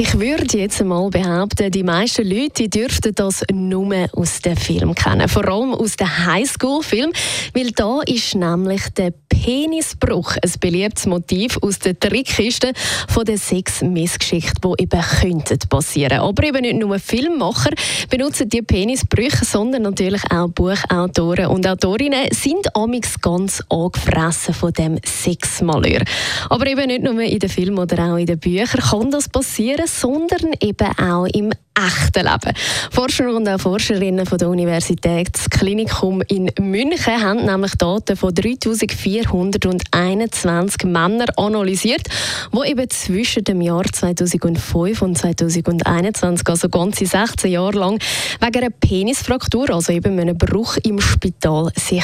ich würde jetzt mal behaupten, die meisten Leute dürften das nur aus dem Film kennen. Vor allem aus dem Highschool-Film, weil da ist nämlich der Penisbruch ein beliebtes Motiv aus der Trickkiste von der Sex-Missgeschichte, die eben könnten passieren. Aber eben nicht nur Filmmacher benutzen die Penisbrüche, sondern natürlich auch Buchautoren und Autorinnen sind amix ganz angefressen von dem Sexmalheur. Aber eben nicht nur in den Filmen oder auch in den Büchern kann das passieren, sondern eben auch im echten Leben. Forscher und auch Forscherinnen von der Universitätsklinikum in München haben nämlich Daten von 3421 Männern analysiert, die eben zwischen dem Jahr 2005 und 2021, also ganze 16 Jahre lang, wegen einer Penisfraktur, also eben einem Bruch im Spital, sich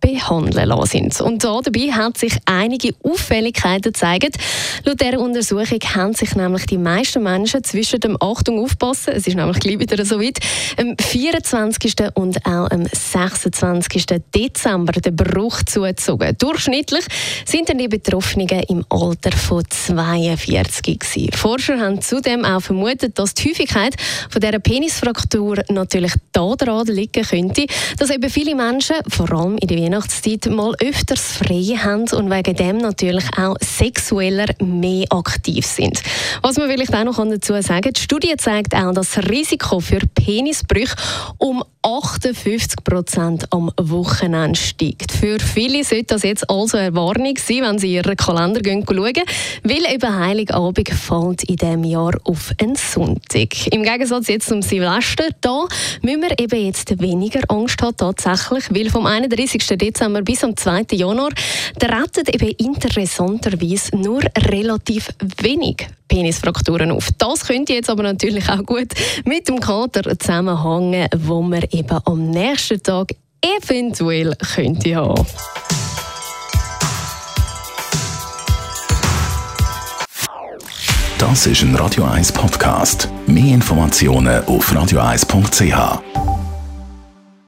behandeln lassen sind. Und dabei hat sich einige Auffälligkeiten gezeigt. Laut dieser Untersuchung haben sich nämlich die meisten Menschen zwischen dem Achtung aufpassen. Es ist nämlich gleich wieder so weit. Am 24. und auch am 26. Dezember der Bruch zugezogen. Durchschnittlich sind dann die Betroffenen im Alter von 42 gewesen. Forscher haben zudem auch vermutet, dass die Häufigkeit von dieser Penisfraktur natürlich daran liegen könnte, dass eben viele Menschen, vor allem in der Weihnachtszeit, mal öfters frei haben und wegen dem natürlich auch sexueller mehr aktiv sind. Was man vielleicht auch noch dazu sagen die Studie zeigt auch, das Risiko für Penisbrüche um 58 Prozent am Wochenende steigt. Für viele sollte das jetzt also eine Warnung sein, wenn sie ihren Kalender schauen, weil eben Heiligabend fällt in diesem Jahr auf einen Sonntag. Im Gegensatz jetzt zum Silvester, da müssen wir eben jetzt weniger Angst haben tatsächlich, weil vom 31. Dezember bis am 2. Januar treten eben interessanterweise nur relativ wenig Penisfrakturen auf. Das könnte jetzt aber natürlich auch gut mit dem Kater zusammenhängen, wo man eben am nächsten Tag eventuell könnte haben. Das ist ein Radio 1 Podcast. Mehr Informationen auf radio1.ch.